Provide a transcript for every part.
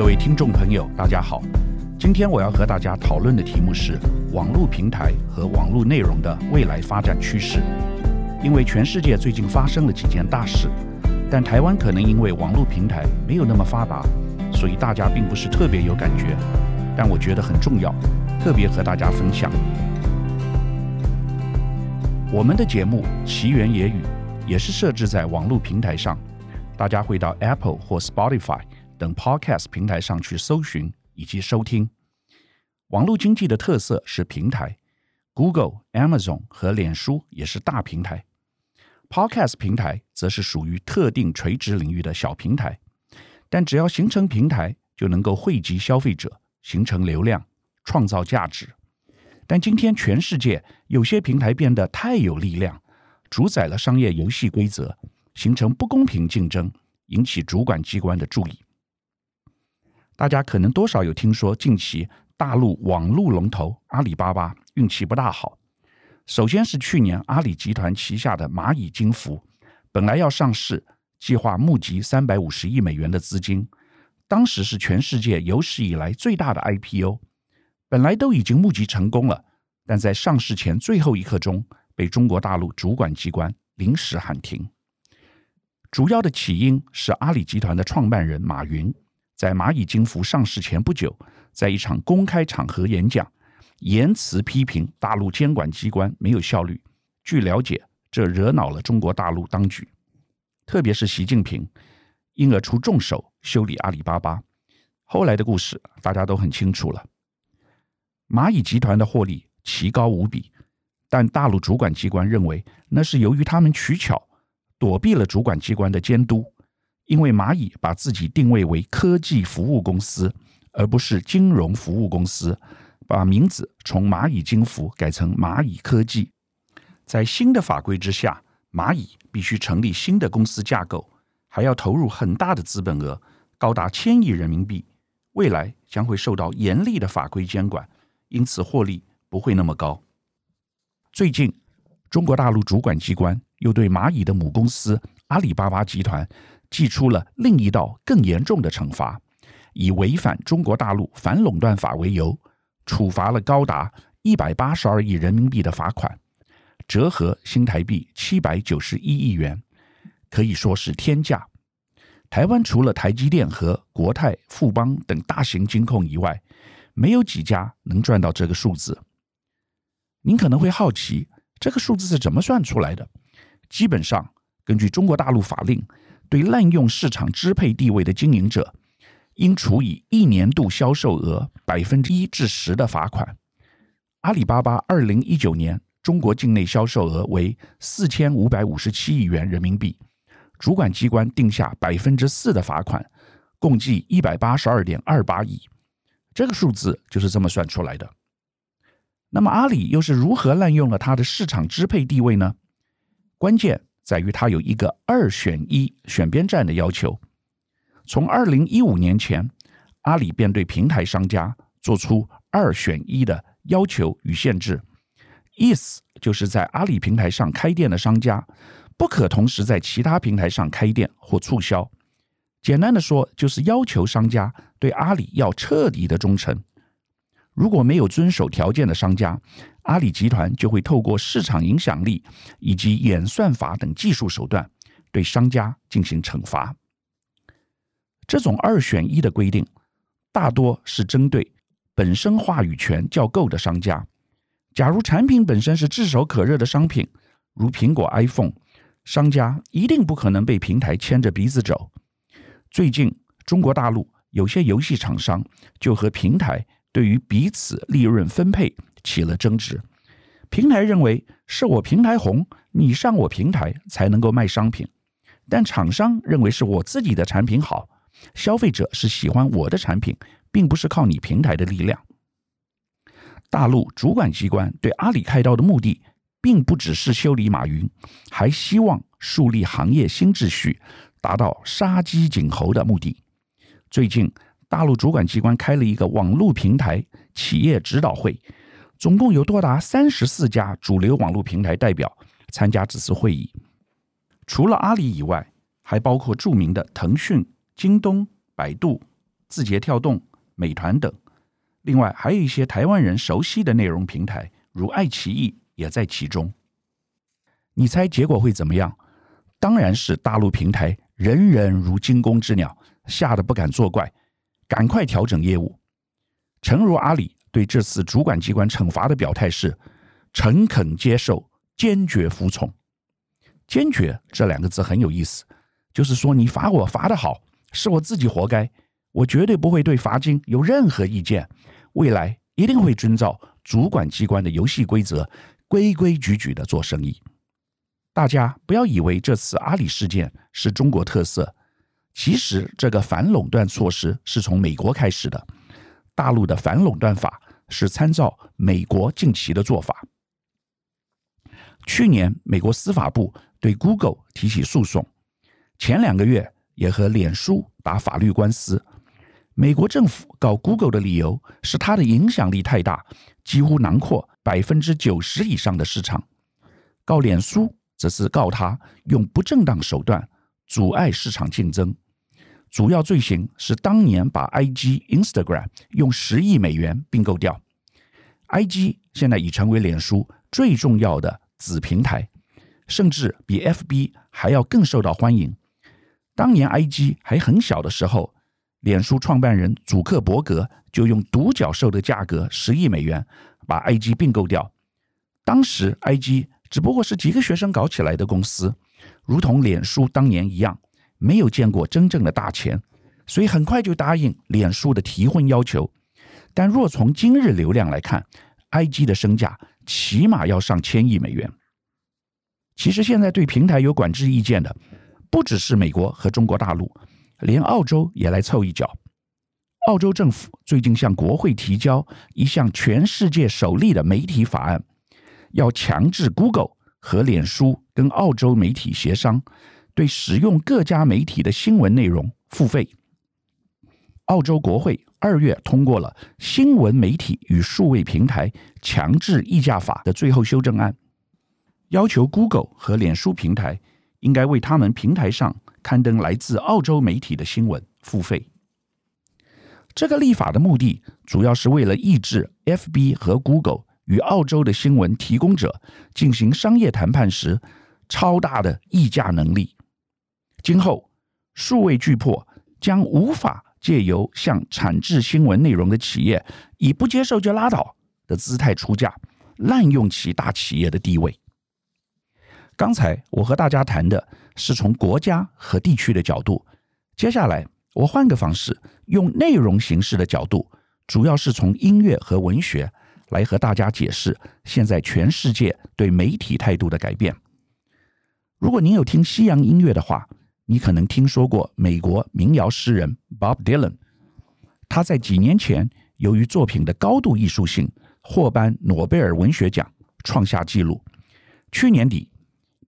各位听众朋友，大家好。今天我要和大家讨论的题目是网络平台和网络内容的未来发展趋势。因为全世界最近发生了几件大事，但台湾可能因为网络平台没有那么发达，所以大家并不是特别有感觉。但我觉得很重要，特别和大家分享。我们的节目《奇缘野语》也是设置在网络平台上，大家会到 Apple 或 Spotify 等 Podcast 平台上去搜寻以及收听。网络经济的特色是平台，Google、Amazon 和脸书也是大平台，Podcast 平台则是属于特定垂直领域的小平台。但只要形成平台，就能够汇集消费者，形成流量，创造价值。但今天，全世界有些平台变得太有力量，主宰了商业游戏规则，形成不公平竞争，引起主管机关的注意。大家可能多少有听说，近期大陆网络龙头阿里巴巴运气不大好。首先是去年阿里集团旗下的蚂蚁金服，本来要上市，计划募集三百五十亿美元的资金，当时是全世界有史以来最大的 IPO。本来都已经募集成功了，但在上市前最后一刻钟被中国大陆主管机关临时喊停。主要的起因是阿里集团的创办人马云在蚂蚁金服上市前不久，在一场公开场合演讲，严词批评大陆监管机关没有效率。据了解，这惹恼了中国大陆当局，特别是习近平，因而出重手修理阿里巴巴。后来的故事大家都很清楚了。蚂蚁集团的获利奇高无比，但大陆主管机关认为那是由于他们取巧躲避了主管机关的监督，因为蚂蚁把自己定位为科技服务公司，而不是金融服务公司，把名字从蚂蚁金服改成蚂蚁科技。在新的法规之下，蚂蚁必须成立新的公司架构，还要投入很大的资本额，高达千亿人民币，未来将会受到严厉的法规监管。因此，获利不会那么高。最近，中国大陆主管机关又对蚂蚁的母公司阿里巴巴集团祭出了另一道更严重的惩罚，以违反中国大陆反垄断法为由，处罚了高达一百八十二亿人民币的罚款，折合新台币七百九十一亿元，可以说是天价。台湾除了台积电和国泰、富邦等大型金控以外，没有几家能赚到这个数字。您可能会好奇，这个数字是怎么算出来的？基本上，根据中国大陆法令，对滥用市场支配地位的经营者，应处以一年度销售额百分之一至十的罚款。阿里巴巴二零一九年中国境内销售额为四千五百五十七亿元人民币，主管机关定下百分之四的罚款，共计一百八十二点二八亿。这个数字就是这么算出来的。那么阿里又是如何滥用了它的市场支配地位呢？关键在于它有一个二选一选边站的要求。从二零一五年前，阿里便对平台商家做出二选一的要求与限制，意思就是在阿里平台上开店的商家不可同时在其他平台上开店或促销。简单的说，就是要求商家对阿里要彻底的忠诚。如果没有遵守条件的商家，阿里集团就会透过市场影响力以及演算法等技术手段对商家进行惩罚。这种二选一的规定，大多是针对本身话语权较够的商家。假如产品本身是炙手可热的商品，如苹果 iPhone，商家一定不可能被平台牵着鼻子走。最近，中国大陆有些游戏厂商就和平台对于彼此利润分配起了争执。平台认为是我平台红，你上我平台才能够卖商品；但厂商认为是我自己的产品好，消费者是喜欢我的产品，并不是靠你平台的力量。大陆主管机关对阿里开刀的目的，并不只是修理马云，还希望树立行业新秩序。达到杀鸡儆猴的目的。最近，大陆主管机关开了一个网络平台企业指导会，总共有多达三十四家主流网络平台代表参加此次会议。除了阿里以外，还包括著名的腾讯、京东、百度、字节跳动、美团等。另外，还有一些台湾人熟悉的内容平台，如爱奇艺也在其中。你猜结果会怎么样？当然是大陆平台人人如惊弓之鸟，吓得不敢作怪，赶快调整业务。诚如阿里对这次主管机关惩罚的表态是：诚恳接受，坚决服从。坚决这两个字很有意思，就是说你罚我罚得好，是我自己活该，我绝对不会对罚金有任何意见，未来一定会遵照主管机关的游戏规则，规规矩矩的做生意。大家不要以为这次阿里事件是中国特色，其实这个反垄断措施是从美国开始的。大陆的反垄断法是参照美国近期的做法。去年，美国司法部对 Google 提起诉讼，前两个月也和脸书打法律官司。美国政府告 Google 的理由是它的影响力太大，几乎囊括百分之九十以上的市场。告脸书则是告他用不正当手段阻碍市场竞争。主要罪行是当年把 IG、Instagram 用十亿美元并购掉。IG 现在已成为脸书最重要的子平台，甚至比 FB 还要更受到欢迎。当年 IG 还很小的时候，脸书创办人祖克伯格就用独角兽的价格十亿美元把 IG 并购掉。当时 IG 只不过是几个学生搞起来的公司，如同脸书当年一样。没有见过真正的大钱，所以很快就答应脸书的提婚要求。但若从今日流量来看，IG 的身价起码要上千亿美元。其实现在对平台有管制意见的，不只是美国和中国大陆，连澳洲也来凑一脚。澳洲政府最近向国会提交一项全世界首例的媒体法案，要强制 Google 和脸书跟澳洲媒体协商。对使用各家媒体的新闻内容付费。澳洲国会二月通过了《新闻媒体与数位平台强制议价法》的最后修正案，要求 Google 和脸书平台应该为他们平台上刊登来自澳洲媒体的新闻付费。这个立法的目的主要是为了抑制 FB 和 Google 与澳洲的新闻提供者进行商业谈判时超大的议价能力。今后，数位巨擘将无法借由向产制新闻内容的企业以不接受就拉倒的姿态出价，滥用其大企业的地位。刚才我和大家谈的是从国家和地区的角度，接下来我换个方式，用内容形式的角度，主要是从音乐和文学来和大家解释现在全世界对媒体态度的改变。如果您有听西洋音乐的话，你可能听说过美国民谣诗人 Bob Dylan，他在几年前由于作品的高度艺术性获颁诺贝尔文学奖，创下纪录。去年底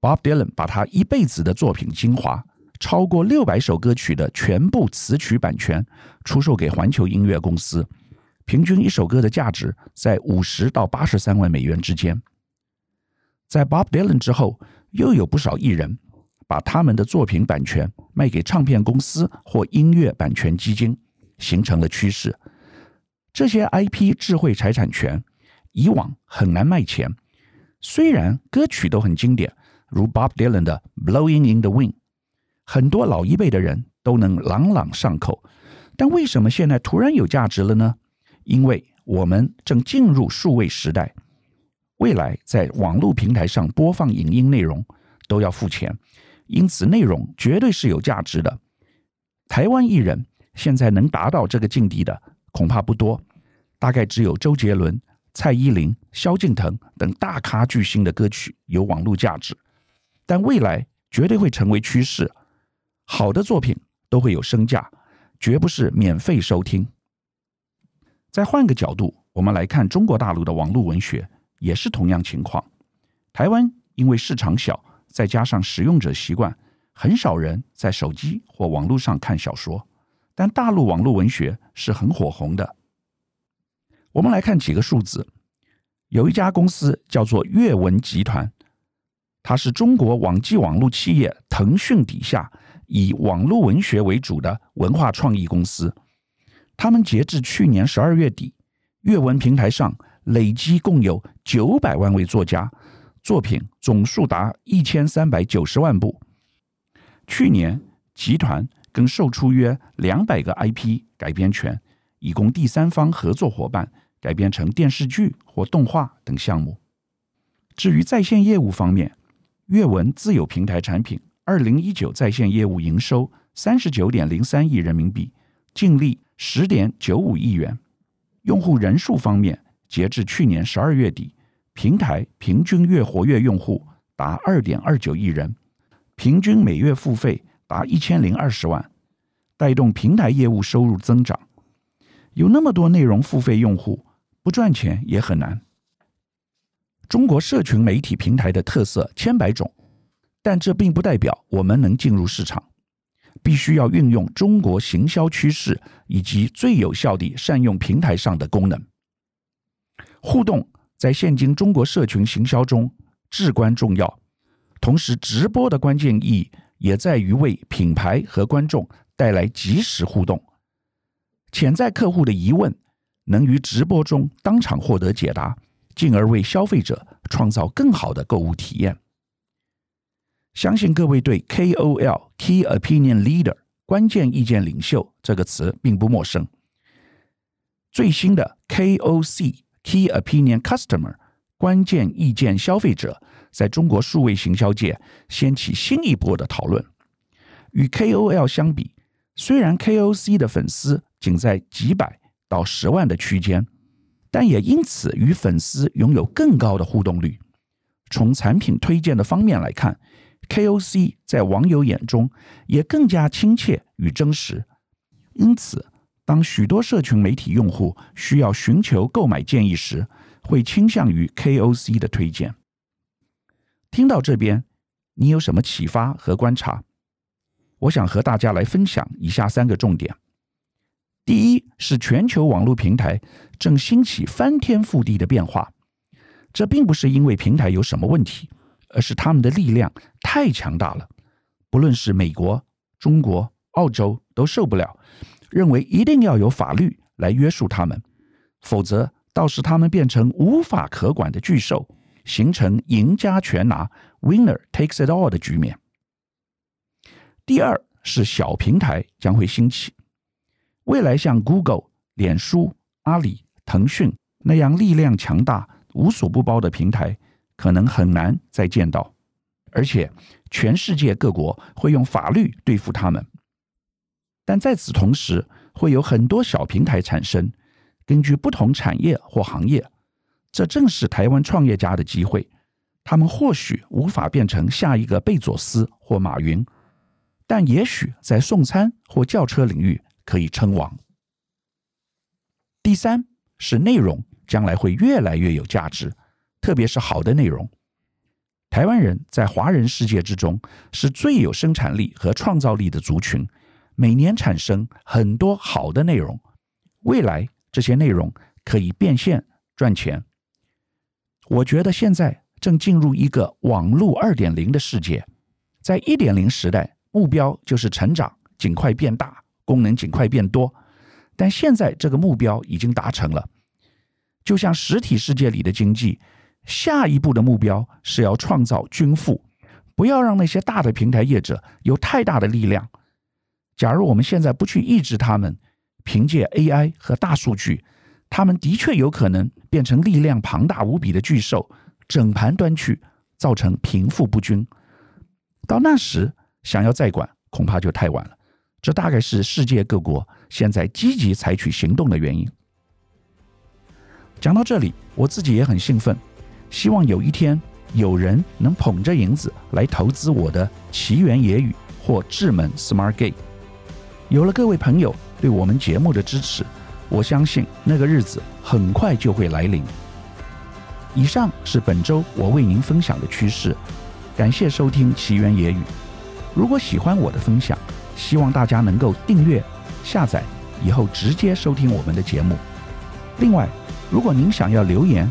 ，Bob Dylan 把他一辈子的作品精华，超过六百首歌曲的全部词曲版权出售给环球音乐公司，平均一首歌的价值在五十到八十三万美元之间。在 Bob Dylan 之后，又有不少艺人。把他们的作品版权卖给唱片公司或音乐版权基金，形成了趋势。这些 IP 智慧财产权以往很难卖钱，虽然歌曲都很经典，如 Bob Dylan 的《Blowing in the Wind》，很多老一辈的人都能朗朗上口。但为什么现在突然有价值了呢？因为我们正进入数位时代，未来在网络平台上播放影音内容都要付钱。因此，内容绝对是有价值的。台湾艺人现在能达到这个境地的恐怕不多，大概只有周杰伦、蔡依林、萧敬腾等大咖巨星的歌曲有网络价值。但未来绝对会成为趋势，好的作品都会有身价，绝不是免费收听。再换个角度，我们来看中国大陆的网络文学，也是同样情况。台湾因为市场小。再加上使用者习惯，很少人在手机或网络上看小说，但大陆网络文学是很火红的。我们来看几个数字，有一家公司叫做阅文集团，它是中国网际网络企业腾讯底下以网络文学为主的文化创意公司。他们截至去年十二月底，阅文平台上累计共有九百万位作家，作品总数达一千三百九十万部。去年，集团更售出约两百个 IP 改编权，以供第三方合作伙伴改编成电视剧或动画等项目。至于在线业务方面，阅文自有平台产品二零一九在线业务营收三十九点零三亿人民币，净利十点九五亿元。用户人数方面，截至去年十二月底，平台平均月活跃用户达二点二九亿人，平均每月付费达一千零二十万，带动平台业务收入增长。有那么多内容付费用户，不赚钱也很难。中国社群媒体平台的特色千百种，但这并不代表我们能进入市场。必须要运用中国行销趋势，以及最有效地善用平台上的功能。互动在现今中国社群行销中至关重要，同时直播的关键意义也在于为品牌和观众带来即时互动。潜在客户的疑问能于直播中当场获得解答，进而为消费者创造更好的购物体验。相信各位对 KOL Key Opinion Leader 关键意见领袖这个词并不陌生。最新的 KOC Key Opinion Customer 关键意见消费者，在中国数位行销界掀起新一波的讨论。与 KOL 相比，虽然 KOC 的粉丝仅在几百到十万的区间，但也因此与粉丝拥有更高的互动率。从产品推荐的方面来看，KOC 在网友眼中也更加亲切与真实，因此，当许多社群媒体用户需要寻求购买建议时，会倾向于 KOC 的推荐。听到这边，你有什么启发和观察？我想和大家来分享以下三个重点：第一，是全球网络平台正兴起翻天覆地的变化，这并不是因为平台有什么问题。而是他们的力量太强大了，不论是美国、中国、澳洲都受不了，认为一定要有法律来约束他们，否则到时他们变成无法可管的巨兽，形成赢家全拿 （winner takes it all） 的局面。第二是小平台将会兴起，未来像 Google、脸书、阿里、腾讯那样力量强大、无所不包的平台。可能很难再见到，而且全世界各国会用法律对付他们。但在此同时，会有很多小平台产生，根据不同产业或行业，这正是台湾创业家的机会。他们或许无法变成下一个贝佐斯或马云，但也许在送餐或叫车领域可以称王。第三是内容将来会越来越有价值。特别是好的内容，台湾人在华人世界之中是最有生产力和创造力的族群，每年产生很多好的内容。未来这些内容可以变现赚钱。我觉得现在正进入一个网络二点零的世界，在一点零时代，目标就是成长，尽快变大，功能尽快变多。但现在这个目标已经达成了，就像实体世界里的经济。下一步的目标是要创造均富，不要让那些大的平台业者有太大的力量。假如我们现在不去抑制他们，凭借 AI 和大数据，他们的确有可能变成力量庞大无比的巨兽，整盘端去，造成贫富不均。到那时，想要再管，恐怕就太晚了。这大概是世界各国现在积极采取行动的原因。讲到这里，我自己也很兴奋。希望有一天有人能捧着银子来投资我的奇缘野语或智门 Smart Gate。有了各位朋友对我们节目的支持，我相信那个日子很快就会来临。以上是本周我为您分享的趋势，感谢收听奇缘野语。如果喜欢我的分享，希望大家能够订阅、下载，以后直接收听我们的节目。另外，如果您想要留言，